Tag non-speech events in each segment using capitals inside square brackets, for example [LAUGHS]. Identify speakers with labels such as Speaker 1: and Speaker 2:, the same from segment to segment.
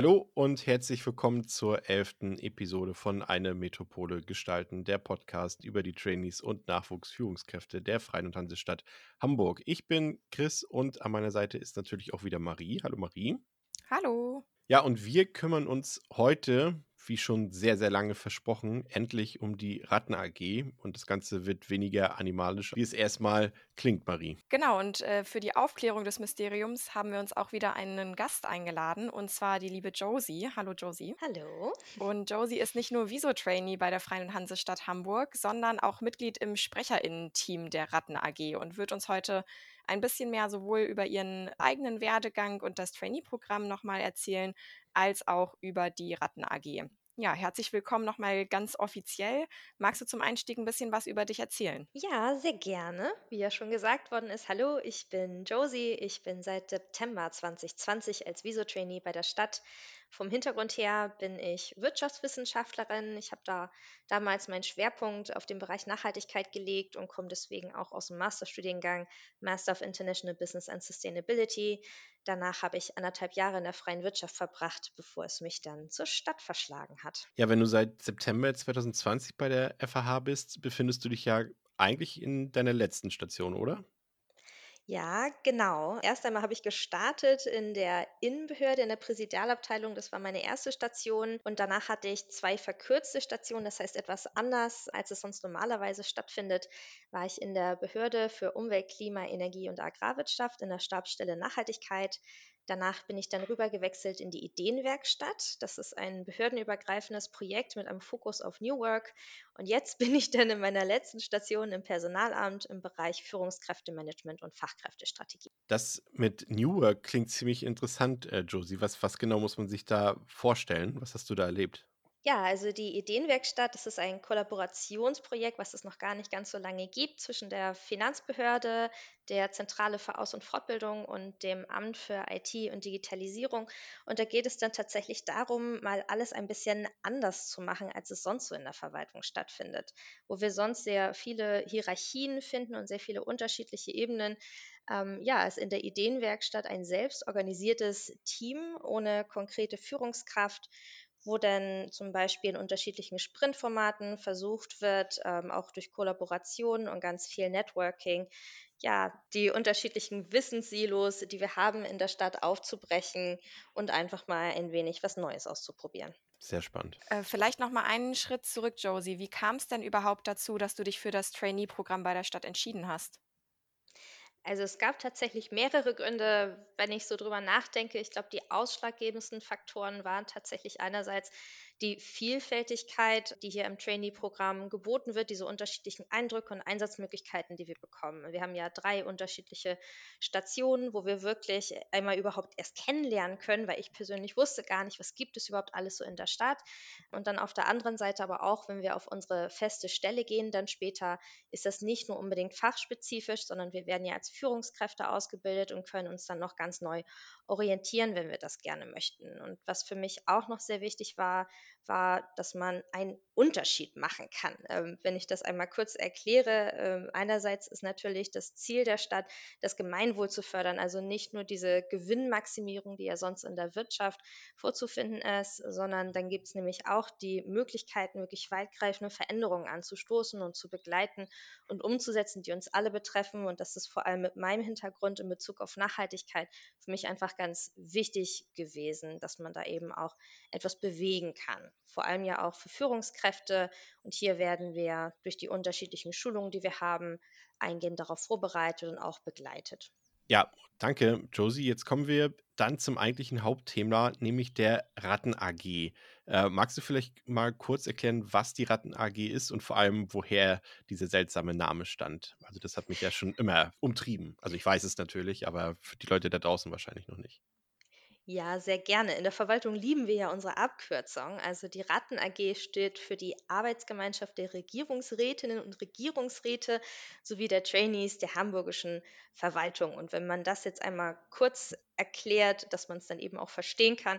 Speaker 1: Hallo und herzlich willkommen zur elften Episode von Eine Metropole gestalten, der Podcast über die Trainees und Nachwuchsführungskräfte der Freien und Hansestadt Hamburg. Ich bin Chris und an meiner Seite ist natürlich auch wieder Marie. Hallo Marie.
Speaker 2: Hallo.
Speaker 1: Ja, und wir kümmern uns heute wie schon sehr, sehr lange versprochen, endlich um die Ratten AG. Und das Ganze wird weniger animalisch, wie es erstmal klingt, Marie.
Speaker 2: Genau, und äh, für die Aufklärung des Mysteriums haben wir uns auch wieder einen Gast eingeladen, und zwar die liebe Josie. Hallo Josie.
Speaker 3: Hallo.
Speaker 2: Und Josie ist nicht nur Viso-Trainee bei der Freien Hansestadt Hamburg, sondern auch Mitglied im SprecherInnen-Team der Ratten AG und wird uns heute ein bisschen mehr sowohl über ihren eigenen Werdegang und das Trainee-Programm nochmal erzählen, als auch über die Ratten AG. Ja, herzlich willkommen nochmal ganz offiziell. Magst du zum Einstieg ein bisschen was über dich erzählen?
Speaker 3: Ja, sehr gerne. Wie ja schon gesagt worden ist, hallo, ich bin Josie. Ich bin seit September 2020 als Viso-Trainee bei der Stadt vom Hintergrund her bin ich Wirtschaftswissenschaftlerin. Ich habe da damals meinen Schwerpunkt auf den Bereich Nachhaltigkeit gelegt und komme deswegen auch aus dem Masterstudiengang Master of International Business and Sustainability. Danach habe ich anderthalb Jahre in der freien Wirtschaft verbracht, bevor es mich dann zur Stadt verschlagen hat.
Speaker 1: Ja, wenn du seit September 2020 bei der FAH bist, befindest du dich ja eigentlich in deiner letzten Station, oder?
Speaker 3: Ja, genau. Erst einmal habe ich gestartet in der Innenbehörde, in der Präsidialabteilung. Das war meine erste Station. Und danach hatte ich zwei verkürzte Stationen, das heißt etwas anders, als es sonst normalerweise stattfindet, war ich in der Behörde für Umwelt, Klima, Energie und Agrarwirtschaft in der Stabsstelle Nachhaltigkeit. Danach bin ich dann rüber gewechselt in die Ideenwerkstatt. Das ist ein behördenübergreifendes Projekt mit einem Fokus auf New Work. Und jetzt [LAUGHS] bin ich dann in meiner letzten Station im Personalamt im Bereich Führungskräftemanagement und Fachkräftestrategie.
Speaker 1: Das mit New Work klingt ziemlich interessant, äh, Josie. Was, was genau muss man sich da vorstellen? Was hast du da erlebt?
Speaker 3: Ja, also die Ideenwerkstatt, das ist ein Kollaborationsprojekt, was es noch gar nicht ganz so lange gibt, zwischen der Finanzbehörde, der Zentrale für Aus- und Fortbildung und dem Amt für IT und Digitalisierung. Und da geht es dann tatsächlich darum, mal alles ein bisschen anders zu machen, als es sonst so in der Verwaltung stattfindet. Wo wir sonst sehr viele Hierarchien finden und sehr viele unterschiedliche Ebenen, ähm, ja, ist in der Ideenwerkstatt ein selbstorganisiertes Team ohne konkrete Führungskraft wo dann zum Beispiel in unterschiedlichen Sprintformaten versucht wird, ähm, auch durch Kollaboration und ganz viel Networking, ja, die unterschiedlichen Wissenssilos, die wir haben in der Stadt aufzubrechen und einfach mal ein wenig was Neues auszuprobieren.
Speaker 1: Sehr spannend.
Speaker 2: Äh, vielleicht noch mal einen Schritt zurück, Josie. Wie kam es denn überhaupt dazu, dass du dich für das Trainee-Programm bei der Stadt entschieden hast?
Speaker 3: Also es gab tatsächlich mehrere Gründe, wenn ich so drüber nachdenke. Ich glaube, die ausschlaggebendsten Faktoren waren tatsächlich einerseits die Vielfältigkeit, die hier im Trainee-Programm geboten wird, diese unterschiedlichen Eindrücke und Einsatzmöglichkeiten, die wir bekommen. Wir haben ja drei unterschiedliche Stationen, wo wir wirklich einmal überhaupt erst kennenlernen können, weil ich persönlich wusste gar nicht, was gibt es überhaupt alles so in der Stadt. Und dann auf der anderen Seite aber auch, wenn wir auf unsere feste Stelle gehen, dann später ist das nicht nur unbedingt fachspezifisch, sondern wir werden ja als Führungskräfte ausgebildet und können uns dann noch ganz neu orientieren, wenn wir das gerne möchten. Und was für mich auch noch sehr wichtig war, war, dass man einen Unterschied machen kann. Ähm, wenn ich das einmal kurz erkläre, ähm, einerseits ist natürlich das Ziel der Stadt, das Gemeinwohl zu fördern, also nicht nur diese Gewinnmaximierung, die ja sonst in der Wirtschaft vorzufinden ist, sondern dann gibt es nämlich auch die Möglichkeiten, wirklich weitgreifende Veränderungen anzustoßen und zu begleiten und umzusetzen, die uns alle betreffen. Und das ist vor allem mit meinem Hintergrund in Bezug auf Nachhaltigkeit für mich einfach ganz wichtig gewesen, dass man da eben auch etwas bewegen kann vor allem ja auch für Führungskräfte. Und hier werden wir durch die unterschiedlichen Schulungen, die wir haben, eingehend darauf vorbereitet und auch begleitet.
Speaker 1: Ja, danke, Josie. Jetzt kommen wir dann zum eigentlichen Hauptthema, nämlich der Ratten AG. Äh, magst du vielleicht mal kurz erklären, was die Ratten AG ist und vor allem, woher dieser seltsame Name stand? Also, das hat mich ja schon immer umtrieben. Also, ich weiß es natürlich, aber für die Leute da draußen wahrscheinlich noch nicht.
Speaker 3: Ja, sehr gerne. In der Verwaltung lieben wir ja unsere Abkürzung. Also die Ratten AG steht für die Arbeitsgemeinschaft der Regierungsrätinnen und Regierungsräte sowie der Trainees der hamburgischen Verwaltung. Und wenn man das jetzt einmal kurz erklärt, dass man es dann eben auch verstehen kann,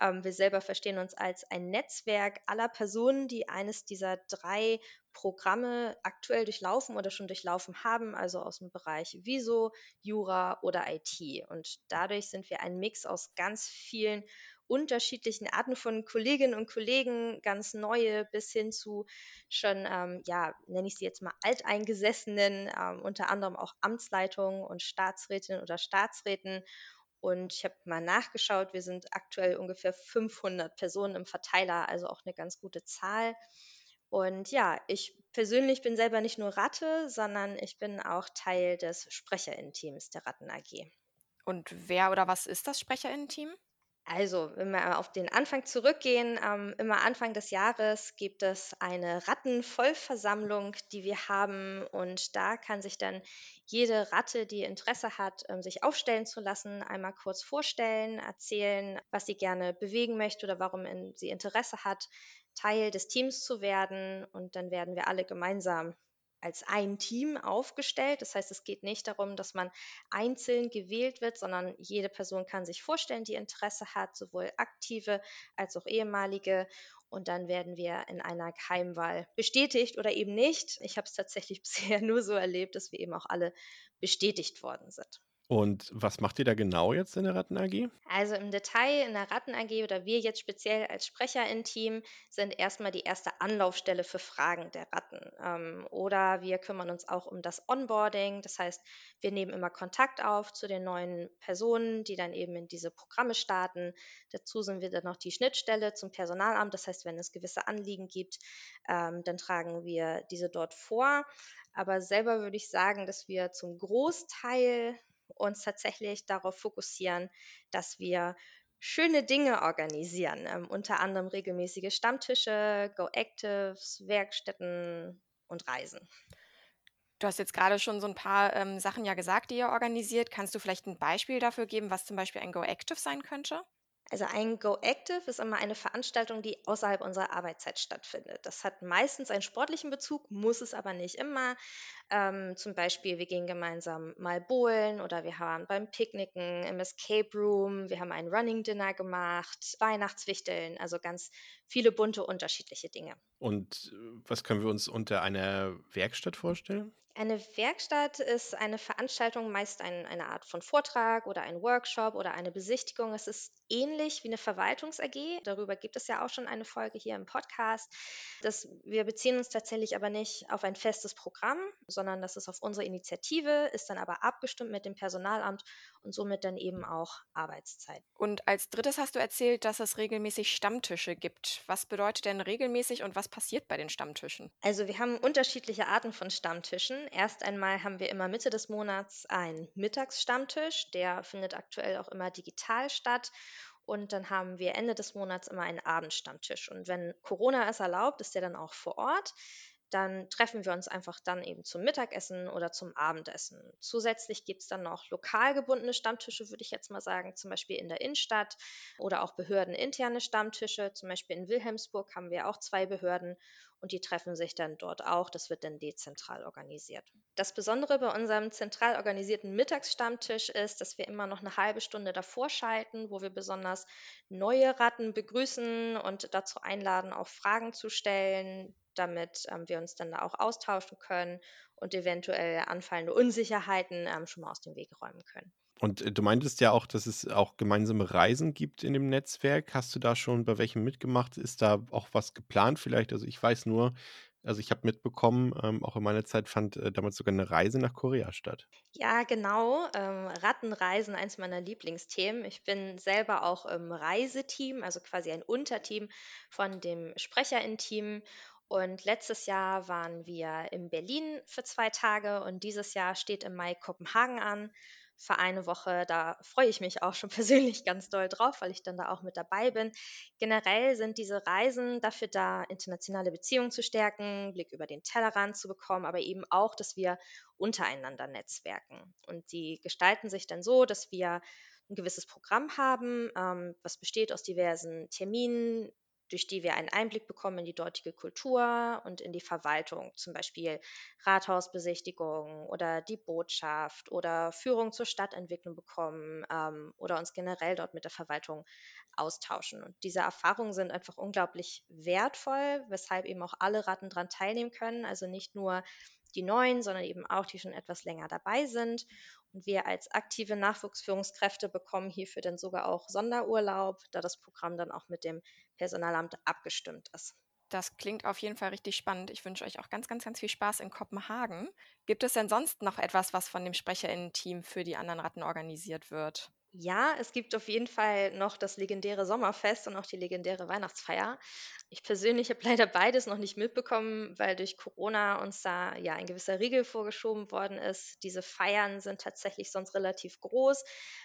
Speaker 3: ähm, wir selber verstehen uns als ein Netzwerk aller Personen, die eines dieser drei Programme aktuell durchlaufen oder schon durchlaufen haben, also aus dem Bereich Viso, Jura oder IT. Und dadurch sind wir ein Mix aus ganz vielen unterschiedlichen Arten von Kolleginnen und Kollegen, ganz neue bis hin zu schon, ähm, ja, nenne ich sie jetzt mal alteingesessenen, ähm, unter anderem auch Amtsleitungen und Staatsrätinnen oder Staatsräten. Und ich habe mal nachgeschaut, wir sind aktuell ungefähr 500 Personen im Verteiler, also auch eine ganz gute Zahl. Und ja, ich persönlich bin selber nicht nur Ratte, sondern ich bin auch Teil des Sprecherinnen-Teams der Ratten AG.
Speaker 2: Und wer oder was ist das Sprecherinnen-Team?
Speaker 3: Also, wenn wir auf den Anfang zurückgehen, ähm, immer Anfang des Jahres gibt es eine Rattenvollversammlung, die wir haben. Und da kann sich dann jede Ratte, die Interesse hat, ähm, sich aufstellen zu lassen, einmal kurz vorstellen, erzählen, was sie gerne bewegen möchte oder warum in, sie Interesse hat, Teil des Teams zu werden. Und dann werden wir alle gemeinsam als ein Team aufgestellt. Das heißt, es geht nicht darum, dass man einzeln gewählt wird, sondern jede Person kann sich vorstellen, die Interesse hat, sowohl aktive als auch ehemalige. Und dann werden wir in einer Geheimwahl bestätigt oder eben nicht. Ich habe es tatsächlich [LAUGHS] bisher nur so erlebt, dass wir eben auch alle bestätigt worden sind.
Speaker 1: Und was macht ihr da genau jetzt in der Ratten AG?
Speaker 3: Also im Detail in der Ratten AG oder wir jetzt speziell als Sprecher im Team sind erstmal die erste Anlaufstelle für Fragen der Ratten. Ähm, oder wir kümmern uns auch um das Onboarding. Das heißt, wir nehmen immer Kontakt auf zu den neuen Personen, die dann eben in diese Programme starten. Dazu sind wir dann noch die Schnittstelle zum Personalamt. Das heißt, wenn es gewisse Anliegen gibt, ähm, dann tragen wir diese dort vor. Aber selber würde ich sagen, dass wir zum Großteil uns tatsächlich darauf fokussieren, dass wir schöne Dinge organisieren, ähm, unter anderem regelmäßige Stammtische, Go-Actives, Werkstätten und Reisen.
Speaker 2: Du hast jetzt gerade schon so ein paar ähm, Sachen ja gesagt, die ihr organisiert. Kannst du vielleicht ein Beispiel dafür geben, was zum Beispiel ein Go-Active sein könnte?
Speaker 3: Also ein Go Active ist immer eine Veranstaltung, die außerhalb unserer Arbeitszeit stattfindet. Das hat meistens einen sportlichen Bezug, muss es aber nicht immer. Ähm, zum Beispiel, wir gehen gemeinsam mal bowlen oder wir waren beim Picknicken im Escape Room, wir haben ein Running Dinner gemacht, Weihnachtswichteln, also ganz viele bunte unterschiedliche Dinge.
Speaker 1: Und äh, was können wir uns unter einer Werkstatt vorstellen?
Speaker 3: Eine Werkstatt ist eine Veranstaltung, meist ein, eine Art von Vortrag oder ein Workshop oder eine Besichtigung. Es ist ähnlich wie eine Verwaltungs-AG. Darüber gibt es ja auch schon eine Folge hier im Podcast. Das, wir beziehen uns tatsächlich aber nicht auf ein festes Programm, sondern das ist auf unsere Initiative, ist dann aber abgestimmt mit dem Personalamt und somit dann eben auch Arbeitszeit.
Speaker 2: Und als drittes hast du erzählt, dass es regelmäßig Stammtische gibt. Was bedeutet denn regelmäßig und was passiert bei den Stammtischen?
Speaker 3: Also wir haben unterschiedliche Arten von Stammtischen. Erst einmal haben wir immer Mitte des Monats einen Mittagsstammtisch, der findet aktuell auch immer digital statt. Und dann haben wir Ende des Monats immer einen Abendstammtisch. Und wenn Corona es erlaubt, ist der dann auch vor Ort dann treffen wir uns einfach dann eben zum Mittagessen oder zum Abendessen. Zusätzlich gibt es dann noch lokal gebundene Stammtische, würde ich jetzt mal sagen, zum Beispiel in der Innenstadt oder auch behördeninterne Stammtische. Zum Beispiel in Wilhelmsburg haben wir auch zwei Behörden und die treffen sich dann dort auch. Das wird dann dezentral organisiert. Das Besondere bei unserem zentral organisierten Mittagsstammtisch ist, dass wir immer noch eine halbe Stunde davor schalten, wo wir besonders neue Ratten begrüßen und dazu einladen, auch Fragen zu stellen, damit ähm, wir uns dann auch austauschen können und eventuell anfallende Unsicherheiten ähm, schon mal aus dem Weg räumen können.
Speaker 1: Und äh, du meintest ja auch, dass es auch gemeinsame Reisen gibt in dem Netzwerk. Hast du da schon bei welchem mitgemacht? Ist da auch was geplant vielleicht? Also ich weiß nur, also ich habe mitbekommen, ähm, auch in meiner Zeit fand äh, damals sogar eine Reise nach Korea statt.
Speaker 3: Ja, genau. Ähm, Rattenreisen, eins meiner Lieblingsthemen. Ich bin selber auch im Reiseteam, also quasi ein Unterteam von dem Sprecherinnen-Team. Und letztes Jahr waren wir in Berlin für zwei Tage und dieses Jahr steht im Mai Kopenhagen an für eine Woche. Da freue ich mich auch schon [LAUGHS] persönlich ganz doll drauf, weil ich dann da auch mit dabei bin. Generell sind diese Reisen dafür da, internationale Beziehungen zu stärken, Blick über den Tellerrand zu bekommen, aber eben auch, dass wir untereinander netzwerken. Und die gestalten sich dann so, dass wir ein gewisses Programm haben, ähm, was besteht aus diversen Terminen, durch die wir einen Einblick bekommen in die dortige Kultur und in die Verwaltung, zum Beispiel Rathausbesichtigungen oder die Botschaft oder Führung zur Stadtentwicklung bekommen ähm, oder uns generell dort mit der Verwaltung austauschen. Und diese Erfahrungen sind einfach unglaublich wertvoll, weshalb eben auch alle Ratten daran teilnehmen können. Also nicht nur die Neuen, sondern eben auch die schon etwas länger dabei sind. Und wir als aktive Nachwuchsführungskräfte bekommen hierfür dann sogar auch Sonderurlaub, da das Programm dann auch mit dem Personalamt abgestimmt ist.
Speaker 2: Das klingt auf jeden Fall richtig spannend. Ich wünsche euch auch ganz, ganz, ganz viel Spaß in Kopenhagen. Gibt es denn sonst noch etwas, was von dem Sprecherinnen-Team für die anderen Ratten organisiert wird?
Speaker 3: Ja, es gibt auf jeden Fall noch das legendäre Sommerfest und auch die legendäre Weihnachtsfeier. Ich persönlich habe [LAUGHS] leider beides noch nicht mitbekommen, weil durch Corona uns da ja ein gewisser Riegel vorgeschoben worden ist. Diese Feiern sind tatsächlich sonst relativ groß,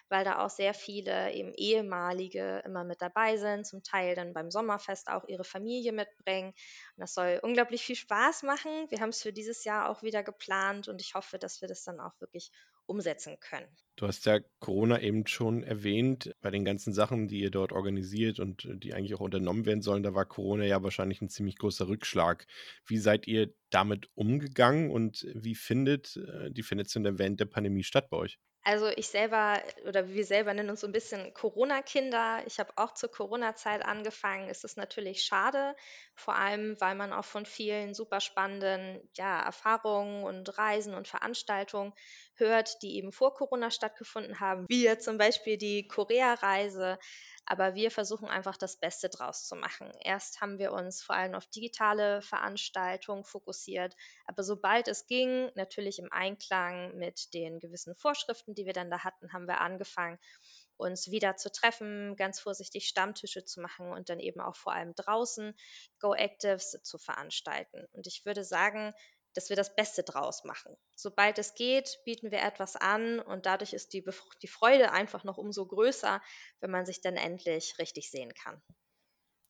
Speaker 3: weil da auch sehr viele eben ehemalige immer mit dabei sind, zum Teil dann beim Sommerfest auch ihre Familie mitbringen. Und das soll unglaublich viel Spaß machen. Wir haben es für dieses Jahr auch wieder geplant und ich hoffe, dass wir das dann auch wirklich umsetzen können.
Speaker 1: Du hast ja Corona eben schon erwähnt. Bei den ganzen Sachen, die ihr dort organisiert und äh, die eigentlich auch unternommen werden sollen, da war Corona ja wahrscheinlich ein ziemlich großer Rückschlag. Wie seid ihr damit umgegangen und wie findet äh, die Findet während der Pandemie statt bei euch?
Speaker 3: Also ich selber oder wir selber nennen uns so ein bisschen Corona-Kinder. Ich habe auch zur Corona-Zeit angefangen. Es ist natürlich schade, vor allem weil man auch von vielen super spannenden ja, Erfahrungen und Reisen und Veranstaltungen hört, die eben vor Corona stattgefunden haben, wie zum Beispiel die Korea-Reise. Aber wir versuchen einfach das Beste draus zu machen. Erst haben wir uns vor allem auf digitale Veranstaltungen fokussiert, aber sobald es ging, natürlich im Einklang mit den gewissen Vorschriften, die wir dann da hatten, haben wir angefangen, uns wieder zu treffen, ganz vorsichtig Stammtische zu machen und dann eben auch vor allem draußen Go-Actives zu veranstalten. Und ich würde sagen, dass wir das Beste draus machen. Sobald es geht, bieten wir etwas an und dadurch ist die, die Freude einfach noch umso größer, wenn man sich dann endlich richtig sehen kann.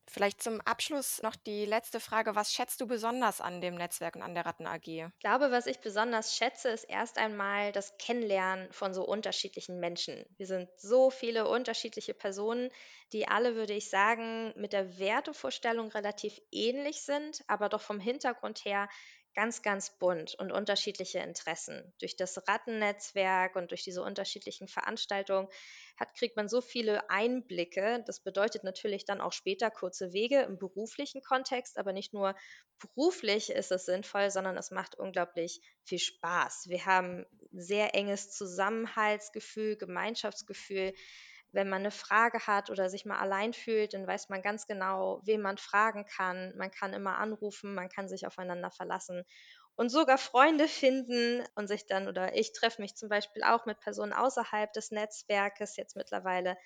Speaker 2: Vielleicht zum Abschluss noch die letzte Frage. Was schätzt du besonders an dem Netzwerk und an der Ratten AG?
Speaker 3: Ich glaube, was ich besonders schätze, ist erst einmal das Kennenlernen von so unterschiedlichen Menschen. Wir sind so viele unterschiedliche Personen, die alle, würde ich sagen, mit der Wertevorstellung relativ ähnlich sind, aber doch vom Hintergrund her ganz, ganz bunt und unterschiedliche Interessen. Durch das Rattennetzwerk und durch diese unterschiedlichen Veranstaltungen hat, kriegt man so viele Einblicke. Das bedeutet natürlich dann auch später kurze Wege im beruflichen Kontext, aber nicht nur beruflich ist es sinnvoll, sondern es macht unglaublich viel Spaß. Wir haben sehr enges Zusammenhaltsgefühl, Gemeinschaftsgefühl wenn man eine Frage hat oder sich mal allein fühlt, dann weiß man ganz genau, wen man fragen kann. Man kann immer anrufen, man kann sich aufeinander verlassen und sogar Freunde finden und sich dann, oder ich treffe mich zum Beispiel auch mit Personen außerhalb des Netzwerkes jetzt mittlerweile.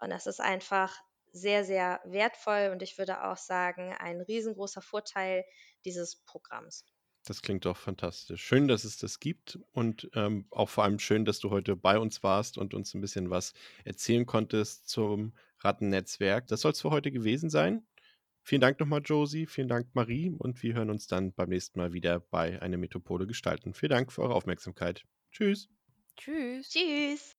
Speaker 3: Und das ist einfach sehr, sehr wertvoll und ich würde auch sagen, ein riesengroßer Vorteil dieses Programms.
Speaker 1: Das klingt doch fantastisch. Schön, dass es das gibt und ähm, auch vor allem schön, dass du heute bei uns warst und uns ein bisschen was erzählen konntest zum Rattennetzwerk. Das soll es für heute gewesen sein. Vielen Dank nochmal, Josie. Vielen Dank, Marie. Und wir hören uns dann beim nächsten Mal wieder bei Eine Metropole gestalten. Vielen Dank für eure Aufmerksamkeit. Tschüss.
Speaker 2: Tschüss.
Speaker 3: Tschüss.